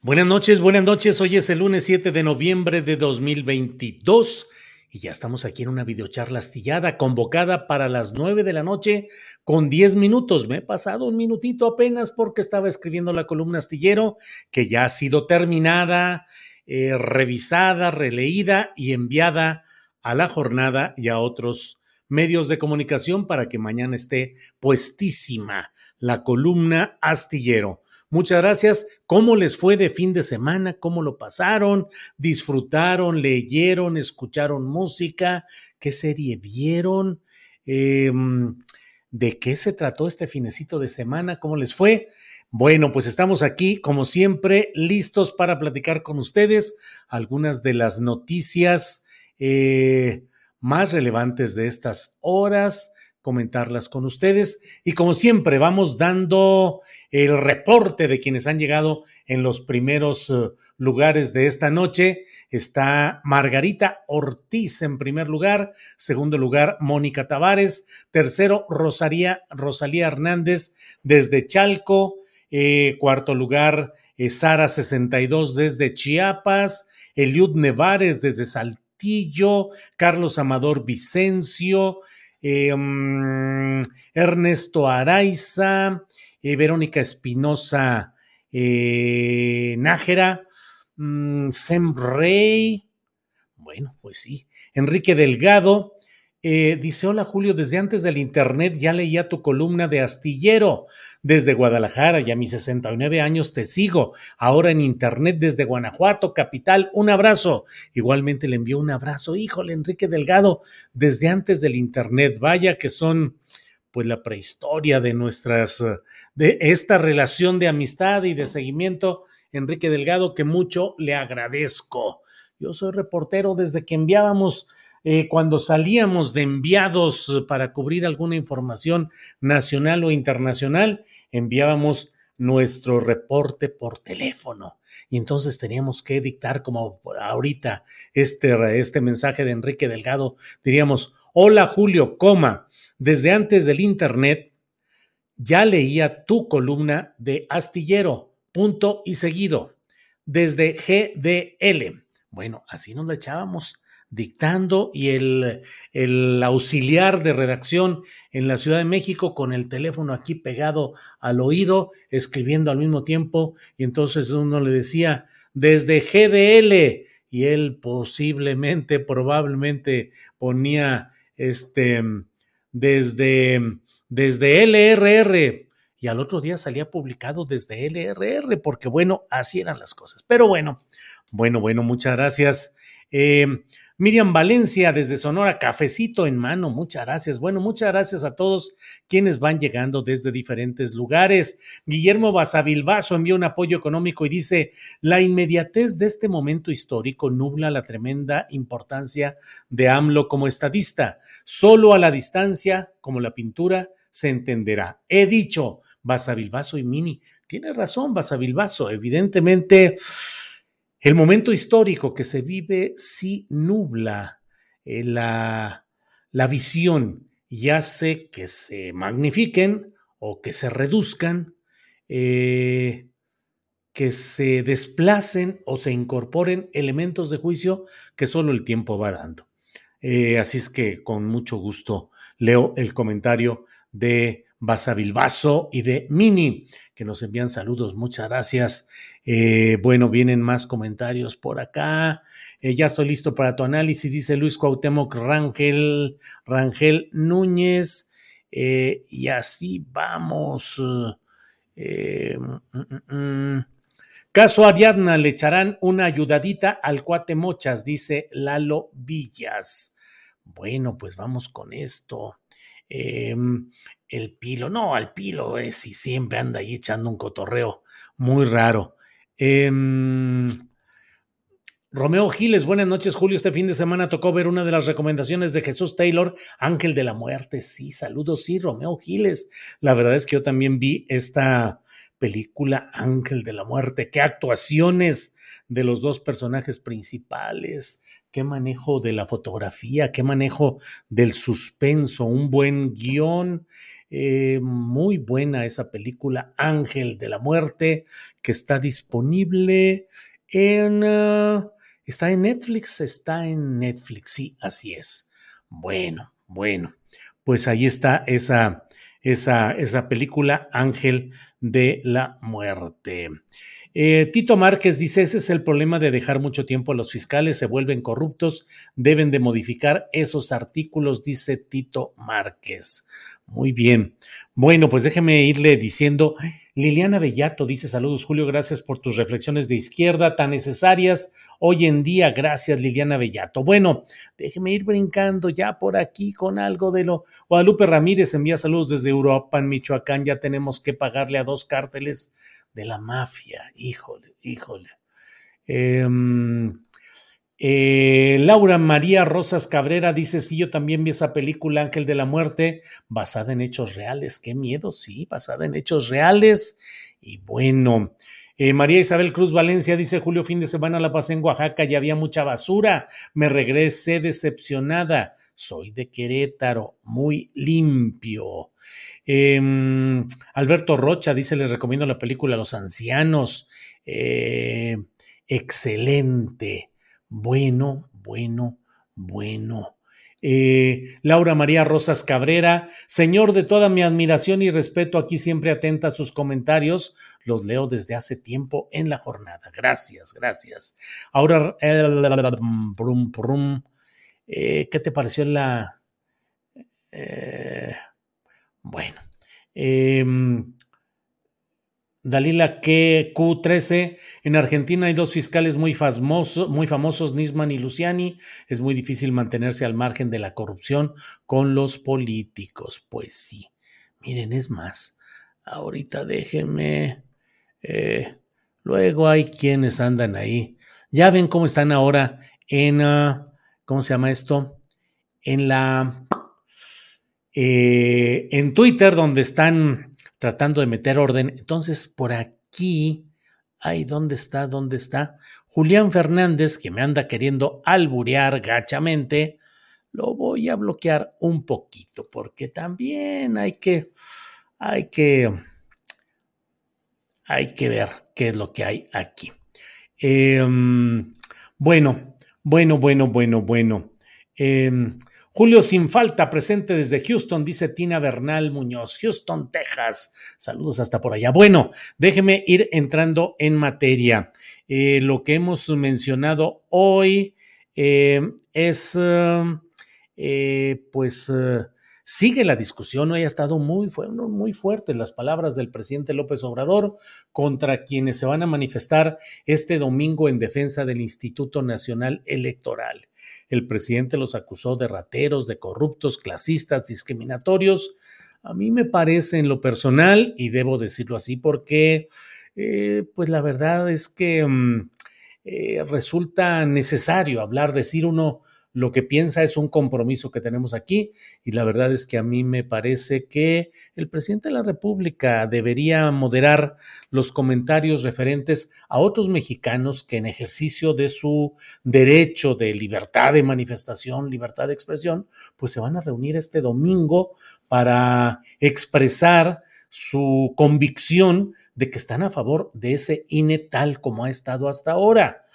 Buenas noches, buenas noches. Hoy es el lunes 7 de noviembre de 2022 y ya estamos aquí en una videocharla astillada convocada para las 9 de la noche con 10 minutos. Me he pasado un minutito apenas porque estaba escribiendo la columna astillero que ya ha sido terminada, eh, revisada, releída y enviada a la jornada y a otros medios de comunicación para que mañana esté puestísima la columna astillero. Muchas gracias. ¿Cómo les fue de fin de semana? ¿Cómo lo pasaron? ¿Disfrutaron? ¿Leyeron? ¿Escucharon música? ¿Qué serie vieron? Em, ¿De qué se trató este finecito de semana? ¿Cómo les fue? Bueno, pues estamos aquí, como siempre, listos para platicar con ustedes algunas de las noticias eh, más relevantes de estas horas comentarlas con ustedes. Y como siempre, vamos dando el reporte de quienes han llegado en los primeros uh, lugares de esta noche. Está Margarita Ortiz en primer lugar, segundo lugar Mónica Tavares, tercero Rosalía, Rosalía Hernández desde Chalco, eh, cuarto lugar eh, Sara 62 desde Chiapas, Eliud Nevares desde Saltillo, Carlos Amador Vicencio, eh, mm, Ernesto Araiza, eh, Verónica Espinosa eh, Nájera, mm, Sem Rey, bueno, pues sí, Enrique Delgado, dice, hola Julio, desde antes del Internet ya leía tu columna de astillero. Desde Guadalajara y a mis 69 años te sigo. Ahora en Internet desde Guanajuato, capital. Un abrazo. Igualmente le envío un abrazo. Híjole, Enrique Delgado, desde antes del Internet. Vaya que son pues la prehistoria de nuestras, de esta relación de amistad y de seguimiento, Enrique Delgado, que mucho le agradezco. Yo soy reportero desde que enviábamos eh, cuando salíamos de enviados eh, para cubrir alguna información nacional o internacional, enviábamos nuestro reporte por teléfono. Y entonces teníamos que dictar como ahorita este, este mensaje de Enrique Delgado, diríamos, hola Julio, coma, desde antes del Internet ya leía tu columna de astillero, punto y seguido, desde GDL. Bueno, así nos la echábamos dictando y el, el, auxiliar de redacción en la Ciudad de México con el teléfono aquí pegado al oído, escribiendo al mismo tiempo, y entonces uno le decía desde GDL y él posiblemente, probablemente ponía este desde, desde LRR y al otro día salía publicado desde LRR, porque bueno, así eran las cosas. Pero bueno, bueno, bueno, muchas gracias. Eh, Miriam Valencia desde Sonora, cafecito en mano, muchas gracias. Bueno, muchas gracias a todos quienes van llegando desde diferentes lugares. Guillermo Basavilbaso envió un apoyo económico y dice, la inmediatez de este momento histórico nubla la tremenda importancia de AMLO como estadista. Solo a la distancia, como la pintura, se entenderá. He dicho, Basavilbaso y Mini. Tiene razón, Basavilbaso. Evidentemente el momento histórico que se vive sí nubla eh, la, la visión y hace que se magnifiquen o que se reduzcan, eh, que se desplacen o se incorporen elementos de juicio que solo el tiempo va dando. Eh, así es que con mucho gusto leo el comentario de Basavilbaso y de Mini, que nos envían saludos. Muchas gracias. Eh, bueno, vienen más comentarios por acá. Eh, ya estoy listo para tu análisis, dice Luis Cuauhtémoc Rangel, Rangel Núñez. Eh, y así vamos. Mm, mm, mm, Caso le echarán una ayudadita al cuate Mochas, dice Lalo Villas. Bueno, pues vamos con esto. Em, el pilo, no, al pilo es y siempre anda ahí echando un cotorreo muy raro. Em, Romeo Giles, buenas noches, Julio. Este fin de semana tocó ver una de las recomendaciones de Jesús Taylor, Ángel de la Muerte. Sí, saludos, sí, Romeo Giles. La verdad es que yo también vi esta película Ángel de la Muerte. Qué actuaciones de los dos personajes principales qué manejo de la fotografía, qué manejo del suspenso, un buen guion. Eh, muy buena esa película Ángel de la Muerte, que está disponible en... Ah, está en Netflix, está en Netflix, sí, así es. Bueno, bueno, pues ahí está esa, esa, esa película Ángel de la Muerte. Eh, Tito Márquez dice, ese es el problema de dejar mucho tiempo a los fiscales, se vuelven corruptos, deben de modificar esos artículos, dice Tito Márquez. Muy bien. Bueno, pues déjeme irle diciendo, Liliana Bellato dice, saludos Julio, gracias por tus reflexiones de izquierda tan necesarias hoy en día. Gracias Liliana Bellato. Bueno, déjeme ir brincando ya por aquí con algo de lo... Guadalupe Ramírez envía saludos desde Europa, en Michoacán, ya tenemos que pagarle a dos cárteles de la mafia. Híjole, híjole. Em, eh, Laura María Rosas Cabrera dice, sí, yo también vi esa película Ángel de la Muerte, basada en hechos reales. Qué miedo, sí, basada en hechos reales. Y bueno, eh, María Isabel Cruz Valencia dice, Julio, fin de semana la pasé en Oaxaca y había mucha basura. Me regresé decepcionada. Soy de Querétaro, muy limpio. Em, Alberto Rocha dice, les recomiendo la película Los Ancianos. Eh, excelente. Bueno, bueno, bueno. Eh, Laura María Rosas Cabrera, señor de toda mi admiración y respeto, aquí siempre atenta a sus comentarios, los leo desde hace tiempo en la jornada. Gracias, gracias. Ahora, eh, ¿qué te pareció la... Bueno. Dalila Q13. En Argentina hay dos fiscales muy, famosos, muy famosos, Nisman y Luciani. Es muy difícil mantenerse al margen de la corrupción con los políticos. Pues sí. Miren, es más. Ahorita déjenme. Eh, luego hay quienes andan ahí. Ya ven cómo están ahora en. Ah, ¿Cómo se llama esto? En la eh, en Twitter, donde están tratando de meter orden. Entonces, por aquí, ay, ¿dónde está? ¿Dónde está? Julián Fernández, que me anda queriendo alburear gachamente, lo voy a bloquear un poquito, porque también hay que, hay que, hay que ver qué es lo que hay aquí. Em, bueno, bueno, bueno, bueno, bueno. Em, Julio sin falta, presente desde Houston, dice Tina Bernal Muñoz, Houston, Texas. Saludos hasta por allá. Bueno, déjeme ir entrando en materia. Eh, lo que hemos mencionado hoy eh, es, eh, pues, sigue la discusión. Hoy ha estado muy, muy fuerte las palabras del presidente López Obrador contra quienes se van a manifestar este domingo en defensa del Instituto Nacional Electoral el presidente los acusó de rateros, de corruptos, clasistas, discriminatorios. A mí me parece en lo personal, y debo decirlo así porque, eh, pues la verdad es que mm, eh, resulta necesario hablar, decir uno lo que piensa es un compromiso que tenemos aquí y la verdad es que a mí me parece que el presidente de la República debería moderar los comentarios referentes a otros mexicanos que en ejercicio de su derecho de libertad de manifestación, libertad de expresión, pues se van a reunir este domingo para expresar su convicción de que están a favor de ese INE tal como ha estado hasta ahora.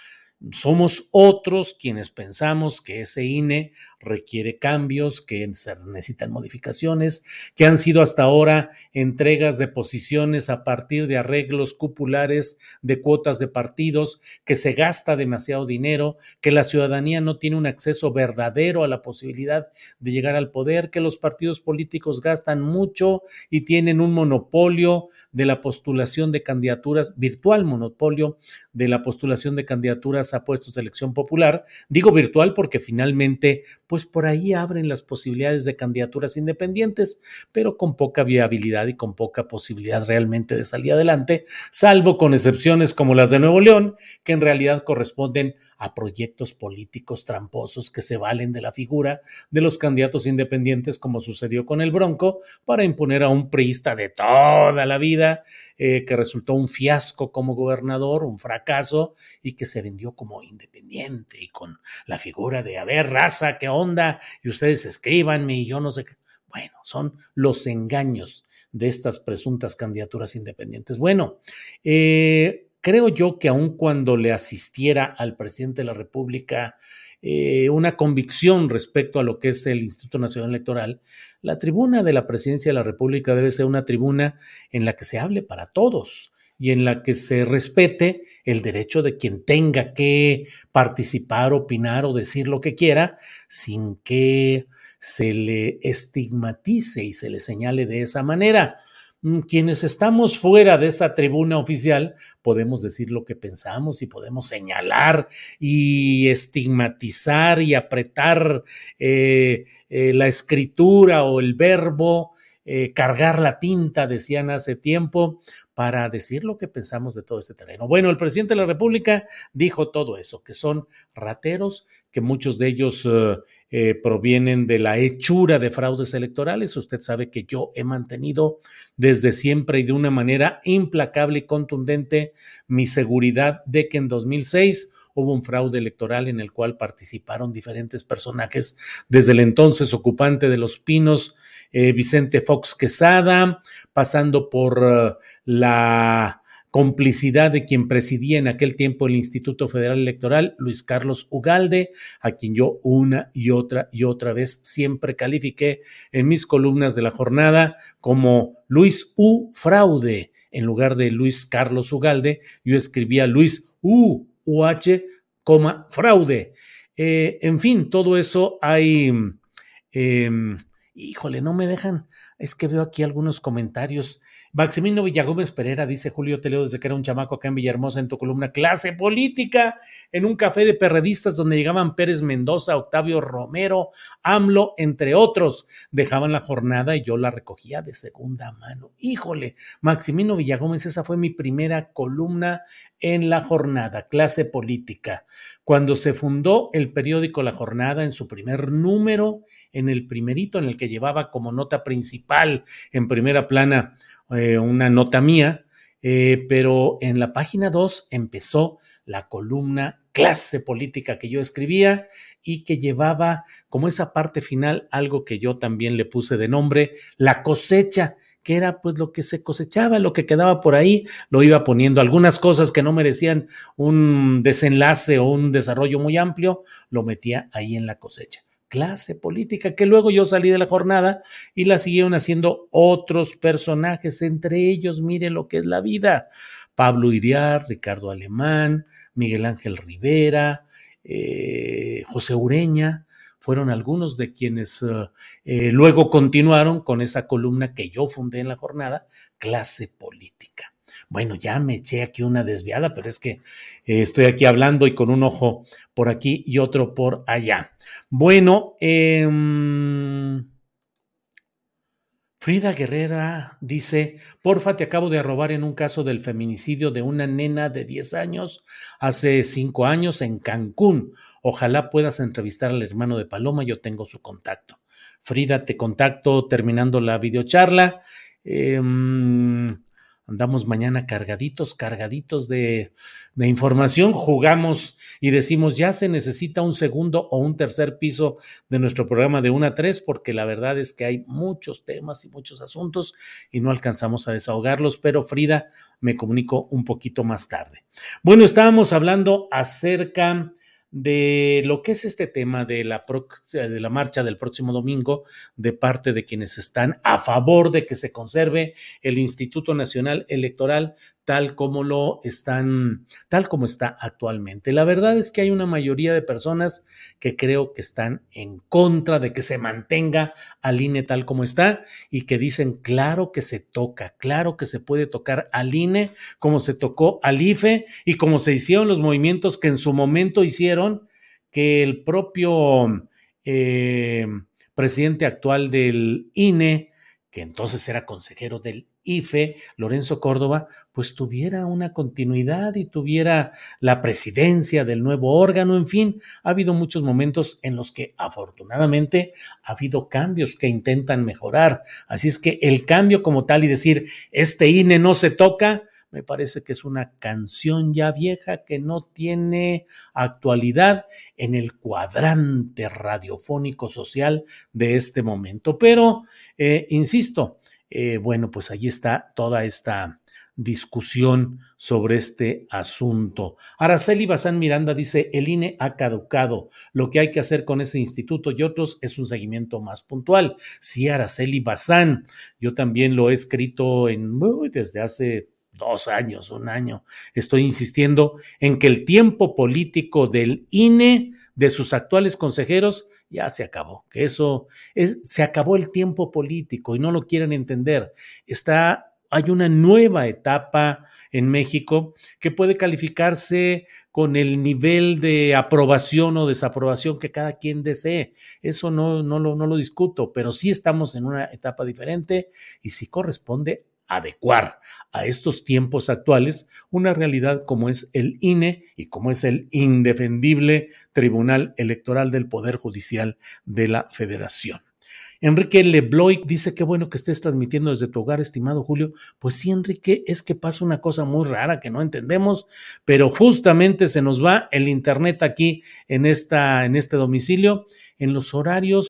Somos otros quienes pensamos que ese INE requiere cambios, que se necesitan modificaciones, que han sido hasta ahora entregas de posiciones a partir de arreglos cupulares de cuotas de partidos, que se gasta demasiado dinero, que la ciudadanía no tiene un acceso verdadero a la posibilidad de llegar al poder, que los partidos políticos gastan mucho y tienen un monopolio de la postulación de candidaturas, virtual monopolio de la postulación de candidaturas a puestos de elección popular. Digo virtual porque finalmente pues por ahí abren las posibilidades de candidaturas independientes, pero con poca viabilidad y con poca posibilidad realmente de salir adelante, salvo con excepciones como las de Nuevo León, que en realidad corresponden proyectos políticos tramposos que se valen de la figura de los candidatos independientes, como sucedió con el Bronco, para imponer a un priista de toda la vida, eh, que resultó un fiasco como gobernador, un fracaso, y que se vendió como independiente y con la figura de, a ver, raza, qué onda, y ustedes escríbanme y yo no sé qué. Bueno, son los engaños de estas presuntas candidaturas independientes. Bueno, eh, creo yo que aun cuando le asistiera al presidente de la República eh, una convicción respecto a lo que es el Instituto Nacional Electoral, la tribuna de la presidencia de la República debe ser una tribuna en la que se hable para todos y en la que se respete el derecho de quien tenga que participar, opinar o decir lo que quiera sin que se le estigmatice y se le señale de esa manera. Mm, quienes estamos fuera de esa tribuna oficial podemos decir lo que pensamos y podemos señalar y estigmatizar y apretar eh, eh, la escritura o el verbo, eh, cargar la tinta, decían hace tiempo, para decir lo que pensamos de todo este terreno. Bueno, el presidente de la República dijo todo eso, que son rateros, que muchos de ellos eh, provienen de la hechura de fraudes electorales. Usted sabe que yo he mantenido desde siempre y de una manera implacable y contundente mi seguridad de que en 2006 hubo un fraude electoral en el cual participaron diferentes personajes, desde el entonces ocupante de Los Pinos, eh, Vicente Fox Quesada, pasando por eh, la complicidad de quien presidía en aquel tiempo el Instituto Federal Electoral, Luis Carlos Ugalde, a quien yo una y otra y otra vez siempre califiqué en mis columnas de la jornada como Luis U. Fraude. En lugar de Luis Carlos Ugalde, yo escribía Luis U. UH, fraude. Eh, en fin, todo eso hay... Em, híjole, no me dejan. Es que veo aquí algunos comentarios Maximino Villagómez Pereira dice Julio Teleo desde que era un chamaco acá en Villahermosa en tu columna Clase Política, en un café de perredistas donde llegaban Pérez Mendoza, Octavio Romero, AMLO, entre otros. Dejaban la jornada y yo la recogía de segunda mano. Híjole, Maximino Villagómez, esa fue mi primera columna en la jornada, Clase Política. Cuando se fundó el periódico La Jornada en su primer número, en el primerito en el que llevaba como nota principal en primera plana eh, una nota mía, eh, pero en la página 2 empezó la columna clase política que yo escribía y que llevaba como esa parte final algo que yo también le puse de nombre, la cosecha, que era pues lo que se cosechaba, lo que quedaba por ahí, lo iba poniendo. Algunas cosas que no merecían un desenlace o un desarrollo muy amplio, lo metía ahí en la cosecha clase política, que luego yo salí de la jornada y la siguieron haciendo otros personajes, entre ellos, mire lo que es la vida, Pablo Iriar, Ricardo Alemán, Miguel Ángel Rivera, eh, José Ureña, fueron algunos de quienes eh, eh, luego continuaron con esa columna que yo fundé en la jornada, clase política. Bueno, ya me eché aquí una desviada, pero es que eh, estoy aquí hablando y con un ojo por aquí y otro por allá. Bueno, eh, Frida Guerrera dice, porfa, te acabo de arrobar en un caso del feminicidio de una nena de 10 años hace 5 años en Cancún. Ojalá puedas entrevistar al hermano de Paloma, yo tengo su contacto. Frida, te contacto terminando la videocharla. Eh, andamos mañana cargaditos, cargaditos de, información, jugamos y decimos ya se necesita un segundo o un tercer piso de nuestro programa de 1 a 3 porque la verdad es que hay muchos temas y muchos asuntos y no alcanzamos a desahogarlos, pero Frida me comunicó un poquito más tarde. Bueno, estábamos hablando acerca de lo que es este tema de la, de la marcha del próximo domingo de parte de quienes están a favor de que se conserve el Instituto Nacional Electoral tal como lo están, tal como está actualmente. La verdad es que hay una mayoría de personas que creo que están en contra de que se mantenga al INE tal como está y que dicen, claro que se toca, claro que se puede tocar al INE como se tocó al IFE y como se hicieron los movimientos que en su momento hicieron que el propio eh, presidente actual del INE, que entonces era consejero del IFE, Lorenzo Córdoba, pues tuviera una continuidad y tuviera la presidencia del nuevo órgano, en fin, ha habido muchos momentos en los que afortunadamente ha habido cambios que intentan mejorar. Así es que el cambio como tal y decir, este INE no se toca, me parece que es una canción ya vieja que no tiene actualidad en el cuadrante radiofónico social de este momento. Pero, eh, insisto, eh, bueno, pues allí está toda esta discusión sobre este asunto. Araceli Bazán Miranda dice, el INE ha caducado. Lo que hay que hacer con ese instituto y otros es un seguimiento más puntual. Sí, Araceli Bazán, yo también lo he escrito en, desde hace dos años, un año. Estoy insistiendo en que el tiempo político del INE, de sus actuales consejeros, ya se acabó, que eso es, se acabó el tiempo político y no lo quieren entender. Está, hay una nueva etapa en México que puede calificarse con el nivel de aprobación o desaprobación que cada quien desee. Eso no, no, lo, no lo discuto, pero sí estamos en una etapa diferente y sí corresponde adecuar a estos tiempos actuales una realidad como es el INE y como es el indefendible Tribunal Electoral del Poder Judicial de la Federación. Enrique Lebloy dice que bueno que estés transmitiendo desde tu hogar, estimado Julio. Pues sí, Enrique, es que pasa una cosa muy rara que no entendemos, pero justamente se nos va el internet aquí en, esta, en este domicilio, en los horarios.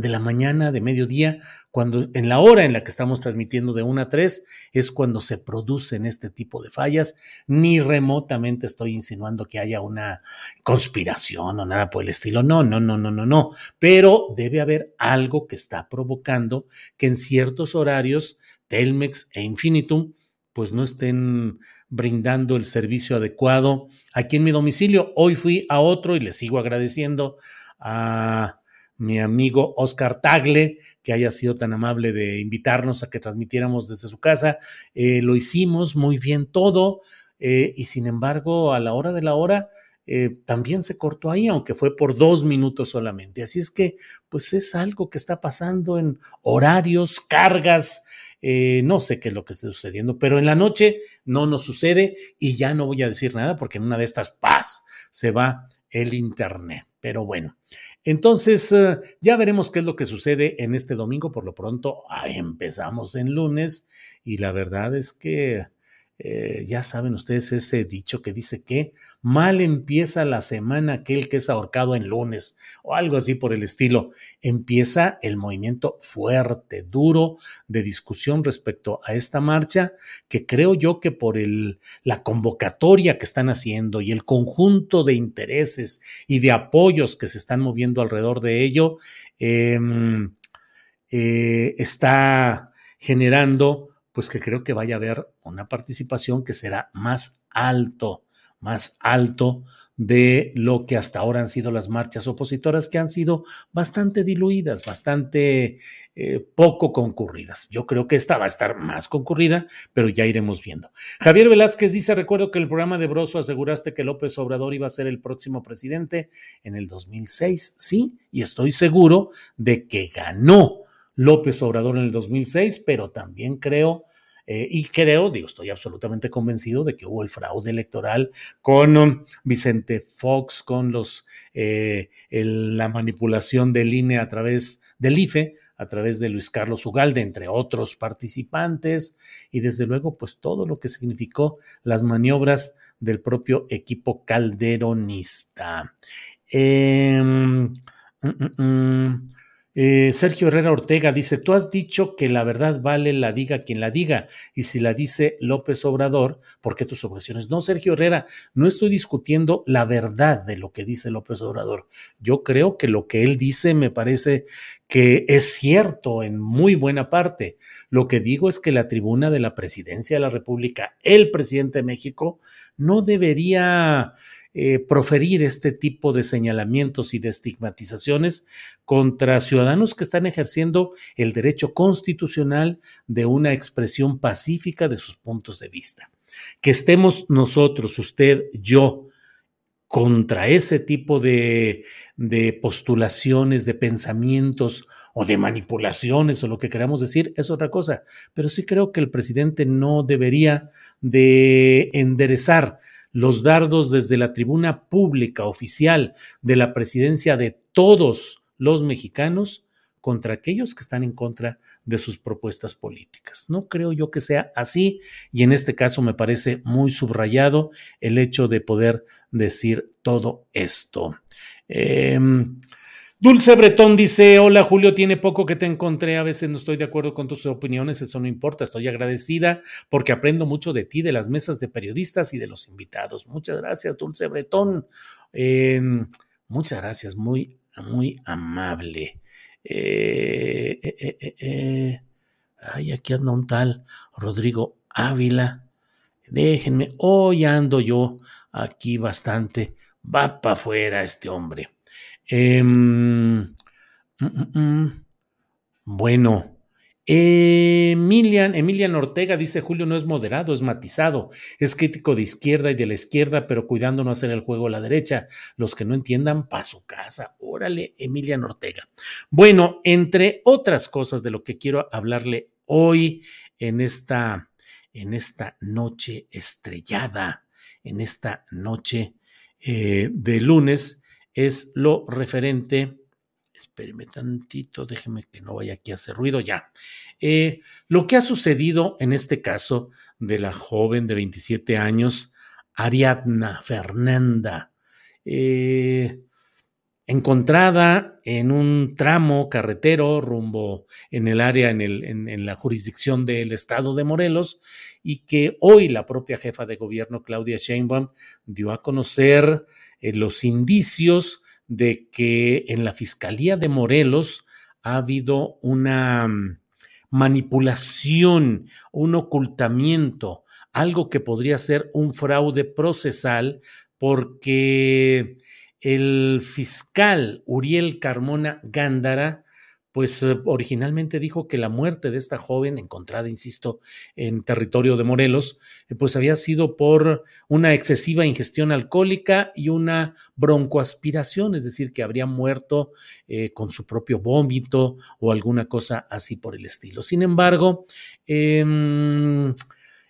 De la mañana, de mediodía, cuando en la hora en la que estamos transmitiendo de 1 a 3 es cuando se producen este tipo de fallas. Ni remotamente estoy insinuando que haya una conspiración o nada por el estilo. No, no, no, no, no, no. Pero debe haber algo que está provocando que en ciertos horarios Telmex e Infinitum pues no estén brindando el servicio adecuado aquí en mi domicilio. Hoy fui a otro y le sigo agradeciendo a mi amigo Oscar Tagle, que haya sido tan amable de invitarnos a que transmitiéramos desde su casa. Eh, lo hicimos muy bien todo eh, y sin embargo a la hora de la hora eh, también se cortó ahí, aunque fue por dos minutos solamente. Así es que pues es algo que está pasando en horarios, cargas. no sé qué es lo que esté sucediendo, pero en la noche no nos sucede y ya no voy a decir nada porque en una de estas paz se va el Internet. Pero bueno, entonces eh, ya veremos qué es lo que sucede en este domingo. Por lo pronto, empezamos en lunes y la verdad es que eh, ya saben ustedes ese dicho que dice que mal empieza la semana aquel que es ahorcado en lunes o algo así por el estilo. Empieza el movimiento fuerte, duro de discusión respecto a esta marcha que creo yo que por la convocatoria que están haciendo y el conjunto de intereses y de apoyos que se están moviendo alrededor de ello, em, eh, está generando pues que creo que vaya a haber una participación que será más alto, más alto de lo que hasta ahora han sido las marchas opositoras, que han sido bastante diluidas, bastante eh, poco concurridas. Yo creo que esta va a estar más concurrida, pero ya iremos viendo. Javier Velázquez dice, recuerdo que en el programa de Broso aseguraste que López Obrador iba a ser el próximo presidente en el 2006. Sí, y estoy seguro de que ganó López Obrador en el 2006, pero también creo eh, y creo, digo, estoy absolutamente convencido de que hubo el fraude electoral con um, Vicente Fox, con los eh, la manipulación del INE a través del IFE, a través de Luis Carlos Ugalde, entre otros participantes, y desde luego, pues todo lo que significó las maniobras del propio equipo calderonista. Mm. Eh, Sergio Herrera Ortega dice, tú has dicho que la verdad vale la diga quien la diga, y si la dice López Obrador, ¿por qué tus objeciones? No, Sergio Herrera, no estoy discutiendo la verdad de lo que dice López Obrador. Yo creo que lo que él dice me parece que es cierto en muy buena parte. Lo que digo es que la tribuna de la presidencia de la República, el presidente de México, no debería eh, proferir este tipo de señalamientos y de estigmatizaciones contra ciudadanos que están ejerciendo el derecho constitucional de una expresión pacífica de sus puntos de vista. Que estemos nosotros, usted, yo, contra ese tipo de, de, postulaciones, de pensamientos o de manipulaciones o lo que queramos decir es otra cosa. Pero sí creo que el presidente no debería de enderezar los dardos desde la tribuna pública oficial de la presidencia de todos los mexicanos contra aquellos que están en contra de sus propuestas políticas. No creo yo que sea así y en este caso me parece muy subrayado el hecho de poder decir todo esto. Eh, Dulce Bretón dice, hola Julio, tiene poco que te encontré, a veces no estoy de acuerdo con tus opiniones, eso no importa, estoy agradecida porque aprendo mucho de ti, de las mesas de periodistas y de los invitados. Muchas gracias, Dulce Bretón. Em, muchas gracias, muy, muy amable. Eh, eh, eh, ay, aquí anda un tal Rodrigo Ávila. Déjenme, hoy ando yo aquí bastante. Va para afuera este hombre. Em, mm, mm, mm. bueno, Emilian, Emilian Ortega dice, Julio no es moderado, es matizado, es crítico de izquierda y de la izquierda, pero cuidando no hacer el juego a la derecha. Los que no entiendan, pa' su casa. Órale, Emilian Ortega. Bueno, entre otras cosas de lo que quiero hablarle hoy en esta, en esta noche estrellada, en esta noche eh, de lunes, es lo referente. Espéreme tantito, déjeme que no vaya aquí a hacer ruido ya. Eh, lo que ha sucedido en este caso de la joven de 27 años, Ariadna Fernanda, eh, encontrada en un tramo carretero rumbo en el área, en, el, en, la jurisdicción del estado de Morelos, y que hoy la propia jefa de gobierno, Claudia Sheinbaum, dio a conocer eh, los indicios de que en la Fiscalía de Morelos ha habido una mm, manipulación, un ocultamiento, algo que podría ser un fraude procesal porque el fiscal Uriel Carmona Gándara pues eh, originalmente dijo que la muerte de esta joven, encontrada, insisto, en territorio de Morelos, eh, pues había sido por una excesiva ingestión alcohólica y una broncoaspiración, es decir, que habría muerto eh, con su propio vómito o alguna cosa así por el estilo. Sin embargo, em,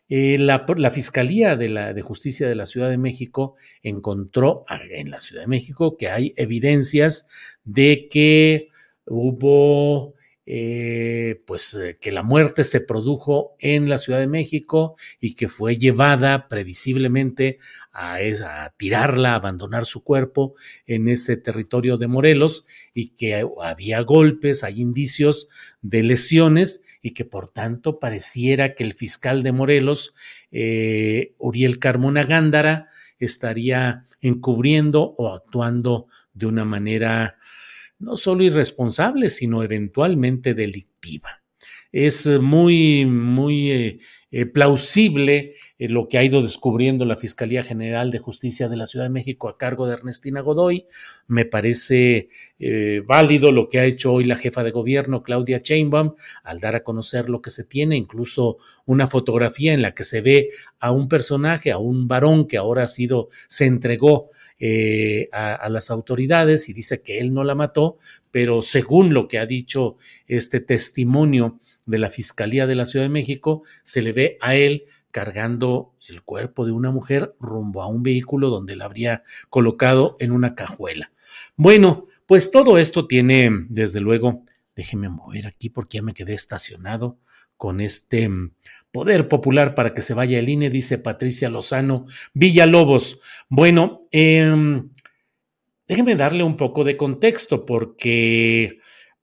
la, la, Fiscalía de, la, de Justicia de la Ciudad de México encontró en la Ciudad de México que hay evidencias de que hubo eh, pues eh, que la muerte se produjo en la Ciudad de México y que fue llevada previsiblemente a, a, tirarla, a abandonar su cuerpo en ese territorio de Morelos y que había golpes, hay indicios de lesiones y que por tanto pareciera que el fiscal de Morelos, eh, Uriel Carmona Gándara, estaría encubriendo o actuando de una manera no solo irresponsable, sino eventualmente delictiva. Es muy, muy eh, eh, plausible eh, lo que ha ido descubriendo la Fiscalía General de Justicia de la Ciudad de México a cargo de Ernestina Godoy. Me parece eh, válido lo que ha hecho hoy la jefa de gobierno, Claudia Sheinbaum, al dar a conocer lo que se tiene, incluso una fotografía en la que se ve a un personaje, a un varón que ahora ha sido, se entregó a, a las autoridades y dice que él no la mató, pero según lo que ha dicho este testimonio de la Fiscalía de la Ciudad de México, se le ve a él cargando el cuerpo de una mujer rumbo a un vehículo donde la habría colocado en una cajuela. Bueno, pues todo esto tiene, desde luego, déjeme mover aquí porque ya me quedé estacionado con este mm, poder popular para que se vaya el INE, dice Patricia Lozano Villalobos. Bueno, eh, déjeme darle un poco de contexto porque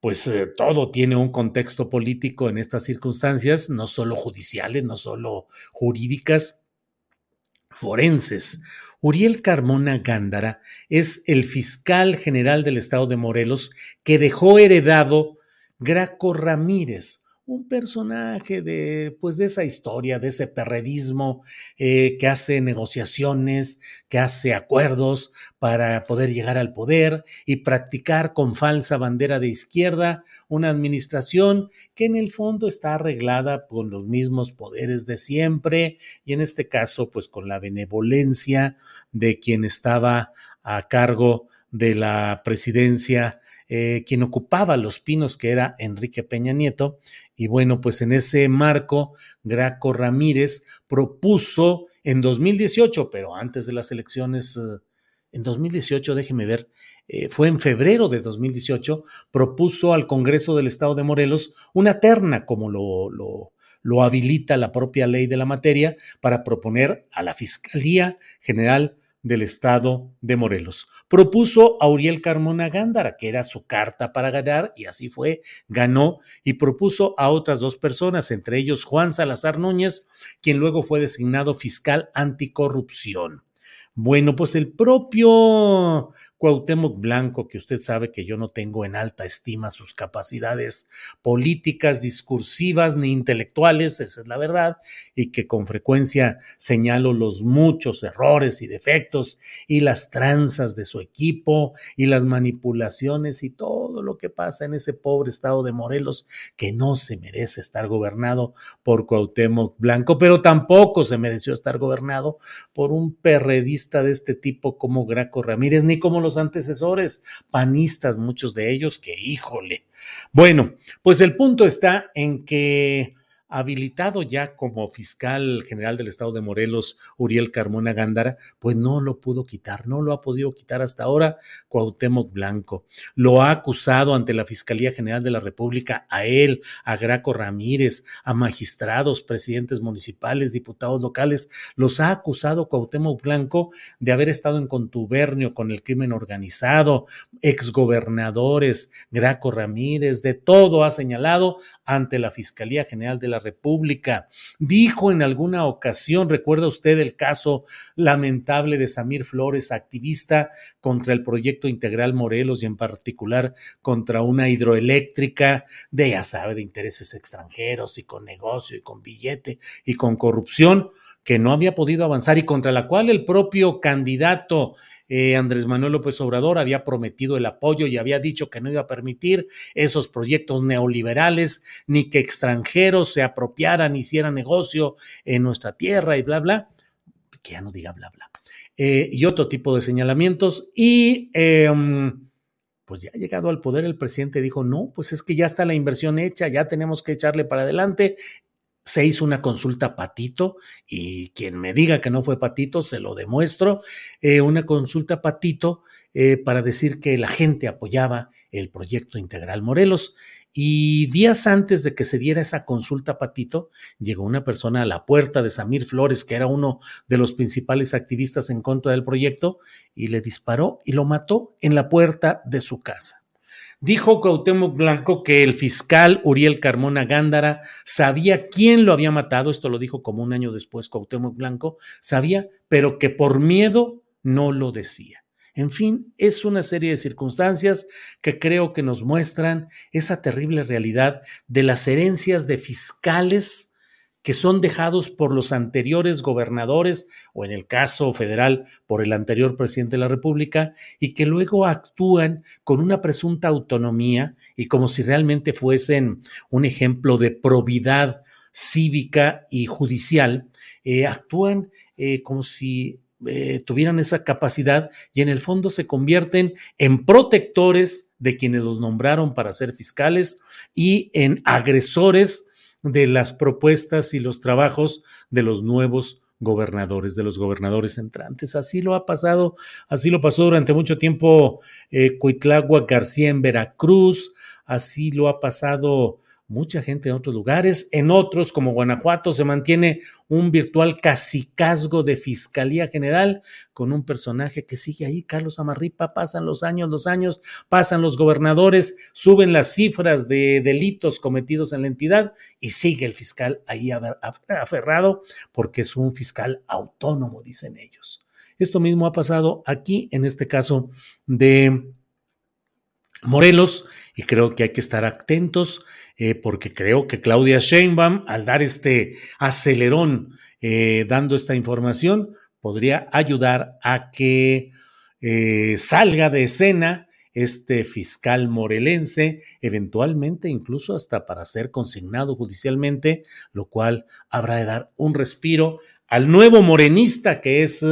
pues eh, todo tiene un contexto político en estas circunstancias, no solo judiciales, no solo jurídicas, forenses. Uriel Carmona Gándara es el fiscal general del estado de Morelos que dejó heredado Graco Ramírez, un personaje de, pues, de esa historia, de ese perredismo eh, que hace negociaciones, que hace acuerdos para poder llegar al poder y practicar con falsa bandera de izquierda una administración que en el fondo está arreglada con los mismos poderes de siempre y en este caso, pues, con la benevolencia de quien estaba a cargo de la presidencia eh, quien ocupaba los pinos, que era Enrique Peña Nieto. Y bueno, pues en ese marco, Graco Ramírez propuso en 2018, pero antes de las elecciones, eh, en 2018, déjeme ver, eh, fue en febrero de 2018, propuso al Congreso del Estado de Morelos una terna, como lo, lo, lo habilita la propia ley de la materia, para proponer a la Fiscalía General del estado de Morelos. Propuso a Uriel Carmona Gándara, que era su carta para ganar, y así fue, ganó, y propuso a otras dos personas, entre ellos Juan Salazar Núñez, quien luego fue designado fiscal anticorrupción. Bueno, pues el propio Cuauhtémoc Blanco, que usted sabe que yo no tengo en alta estima sus capacidades políticas, discursivas ni intelectuales, esa es la verdad, y que con frecuencia señalo los muchos errores y defectos y las tranzas de su equipo y las manipulaciones y todo lo que pasa en ese pobre estado de Morelos que no se merece estar gobernado por Cuauhtémoc Blanco, pero tampoco se mereció estar gobernado por un perredista de este tipo como Graco Ramírez, ni como los antecesores panistas, muchos de ellos, que híjole. Bueno, pues el punto está en que habilitado ya como fiscal general del estado de Morelos, Uriel Carmona Gándara, pues no lo pudo quitar, no lo ha podido quitar hasta ahora Cuauhtémoc Blanco. Lo ha acusado ante la Fiscalía General de la República, a él, a Graco Ramírez, a magistrados, presidentes municipales, diputados locales, los ha acusado Cuauhtémoc Blanco de haber estado en contubernio con el crimen organizado, exgobernadores, Graco Ramírez, de todo ha señalado ante la Fiscalía General de la República. Dijo en alguna ocasión, recuerda usted el caso lamentable de Samir Flores, activista contra el proyecto integral Morelos y en particular contra una hidroeléctrica de, ya sabe, de intereses extranjeros y con negocio y con billete y con corrupción que no había podido avanzar y contra la cual el propio candidato eh, Andrés Manuel López Obrador había prometido el apoyo y había dicho que no iba a permitir esos proyectos neoliberales ni que extranjeros se apropiaran, hicieran negocio en nuestra tierra y bla, bla, que ya no diga bla, bla, eh, y otro tipo de señalamientos. Y em, pues ya ha llegado al poder el presidente dijo, no, pues es que ya está la inversión hecha, ya tenemos que echarle para adelante se hizo una consulta patito y quien me diga que no fue patito, se lo demuestro, eh, una consulta patito eh, para decir que la gente apoyaba el proyecto integral Morelos. Y días antes de que se diera esa consulta patito, llegó una persona a la puerta de Samir Flores, que era uno de los principales activistas en contra del proyecto, y le disparó y lo mató en la puerta de su casa. Dijo Cuauhtémoc Blanco que el fiscal Uriel Carmona Gándara sabía quién lo había matado, esto lo dijo como un año después Cuauhtémoc Blanco, sabía, pero que por miedo no lo decía. En fin, es una serie de circunstancias que creo que nos muestran esa terrible realidad de las herencias de fiscales que son dejados por los anteriores gobernadores o en el caso federal por el anterior presidente de la República y que luego actúan con una presunta autonomía y como si realmente fuesen un ejemplo de probidad cívica y judicial, eh, actúan eh, como si eh, tuvieran esa capacidad y en el fondo se convierten en protectores de quienes los nombraron para ser fiscales y en agresores de las propuestas y los trabajos de los nuevos gobernadores, de los gobernadores entrantes. Así lo ha pasado, así lo pasó durante mucho tiempo eh, García en Veracruz, así lo ha pasado mucha gente en otros lugares. En otros, como Guanajuato, se mantiene un virtual casicazgo de Fiscalía General con un personaje que sigue ahí, Carlos Amarripa. Pasan los años, los años, pasan los gobernadores, suben las cifras de delitos cometidos en la entidad y sigue el fiscal ahí aferrado porque es un fiscal autónomo, dicen ellos. Esto mismo ha pasado aquí, en este caso de Morelos, y creo que hay que estar atentos eh, porque creo que Claudia Sheinbaum, al dar este acelerón eh, dando esta información, podría ayudar a que eh, salga de escena este fiscal morelense, eventualmente incluso hasta para ser consignado judicialmente, lo cual habrá de dar un respiro al nuevo morenista que es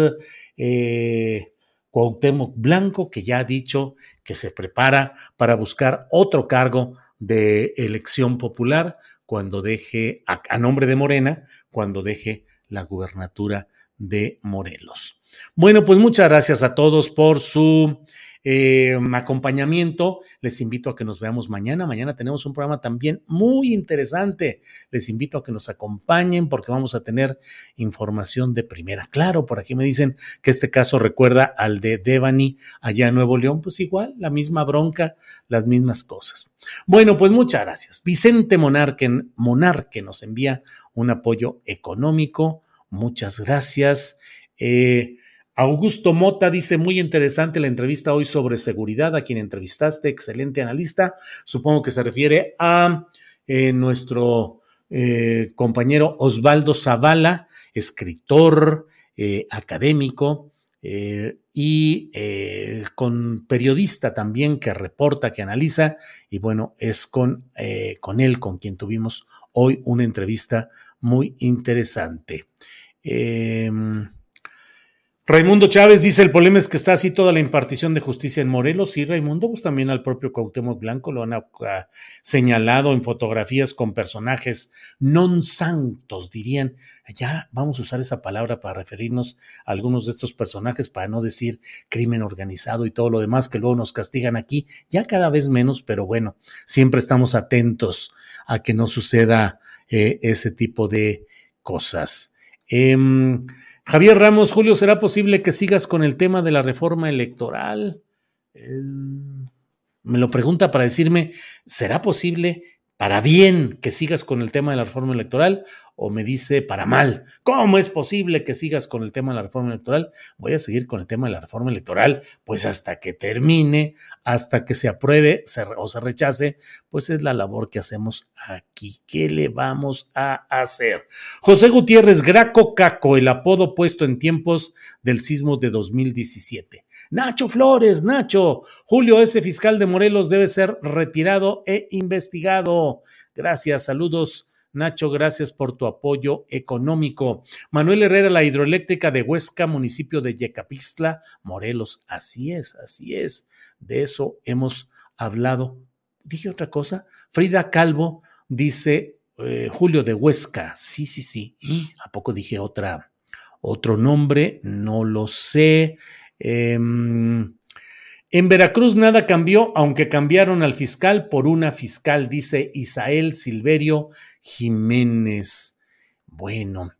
eh, Cuauhtémoc Blanco, que ya ha dicho que se prepara para buscar otro cargo de elección popular cuando deje, a, nombre de Morena, cuando deje la gubernatura de Morelos. Bueno, pues muchas gracias a todos por su eh, acompañamiento. Les invito a que nos veamos mañana. Mañana tenemos un programa también muy interesante. Les invito a que nos acompañen porque vamos a tener información de primera. Claro, por aquí me dicen que este caso recuerda al de Devani allá en Nuevo León. Pues igual, la misma bronca, las mismas cosas. Bueno, pues muchas gracias. Vicente Monarque, Monarque nos envía un apoyo económico. Muchas gracias. Eh, Augusto Mota dice, muy interesante la entrevista hoy sobre seguridad, a quien entrevistaste, excelente analista. Supongo que se refiere a eh, nuestro eh, compañero Osvaldo Zavala, escritor, eh, académico y con periodista también que reporta, que analiza. Y bueno, es con, con él con quien tuvimos hoy una entrevista muy interesante. Raimundo Chávez dice, el problema es que está así toda la impartición de justicia en Morelos. Y Raimundo, pues también al propio Cuauhtémoc Blanco lo han señalado en fotografías con personajes non santos, dirían. Ya vamos a usar esa palabra para referirnos a algunos de estos personajes, para no decir crimen organizado y todo lo demás que luego nos castigan aquí. Ya cada vez menos, pero bueno, siempre estamos atentos a que no suceda eh, ese tipo de cosas. Eh, Javier Ramos, Julio, ¿será posible que sigas con el tema de la reforma electoral? me lo pregunta para decirme, ¿será posible para bien que sigas con el tema de la reforma electoral o me dice para mal. ¿Cómo es posible que sigas con el tema de la reforma electoral? Voy a seguir con el tema de la reforma electoral, pues hasta que termine, hasta que se apruebe o se rechace, pues es la labor que hacemos aquí. ¿Qué le vamos a hacer? José Gutiérrez Graco Caco, el apodo puesto en tiempos del sismo de 2017. Nacho Flores, Nacho, Julio, ese fiscal de Morelos debe ser retirado e investigado. Gracias, saludos. Nacho, gracias por tu apoyo económico. Manuel Herrera, la hidroeléctrica de Huesca, municipio de Yecapixtla, Morelos. Así es, así es. De eso hemos hablado. Dije otra cosa. Frida Calvo dice, eh, Julio de Huesca. Sí, sí, sí. ¿A poco dije otra, otro nombre? No lo sé. Em, en Veracruz nada cambió, aunque cambiaron al fiscal por una fiscal, dice Isael Silverio Jiménez. Bueno,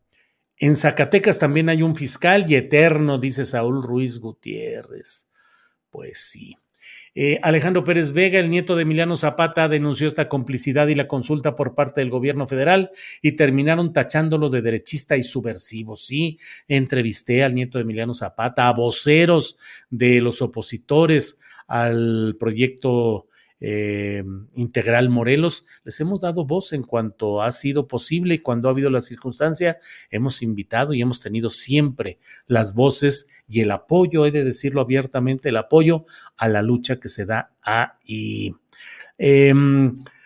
en Zacatecas también hay un fiscal y eterno, dice Saúl Ruiz Gutiérrez. Pues sí. Eh, Alejandro Pérez Vega, el nieto de Emiliano Zapata, denunció esta complicidad y la consulta por parte del gobierno federal y terminaron tachándolo de derechista y subversivo. Sí, entrevisté al nieto de Emiliano Zapata, a voceros de los opositores al proyecto eh, Integral Morelos, les hemos dado voz en cuanto ha sido posible y cuando ha habido la circunstancia, hemos invitado y hemos tenido siempre las voces y el apoyo, he de decirlo abiertamente, el apoyo a la lucha que se da ahí. Eh,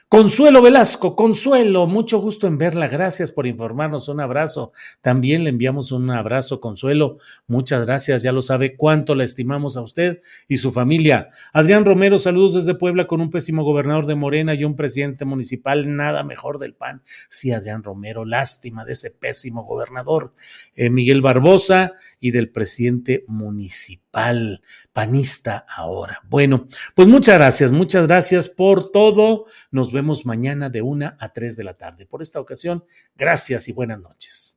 Consuelo Velasco, Consuelo, mucho gusto en verla. Gracias por informarnos. Un abrazo. También le enviamos un abrazo, Consuelo. Muchas gracias. Ya lo sabe cuánto la estimamos a usted y su familia. Adrián Romero, saludos desde Puebla con un pésimo gobernador de Morena y un presidente municipal. Nada mejor del PAN. Sí, Adrián Romero, lástima de ese pésimo gobernador. Eh, Miguel Barbosa y del presidente municipal, panista ahora. Bueno, pues muchas gracias, muchas gracias por todo. Nos vemos mañana de una a tres de la tarde. Por esta ocasión, gracias y buenas noches.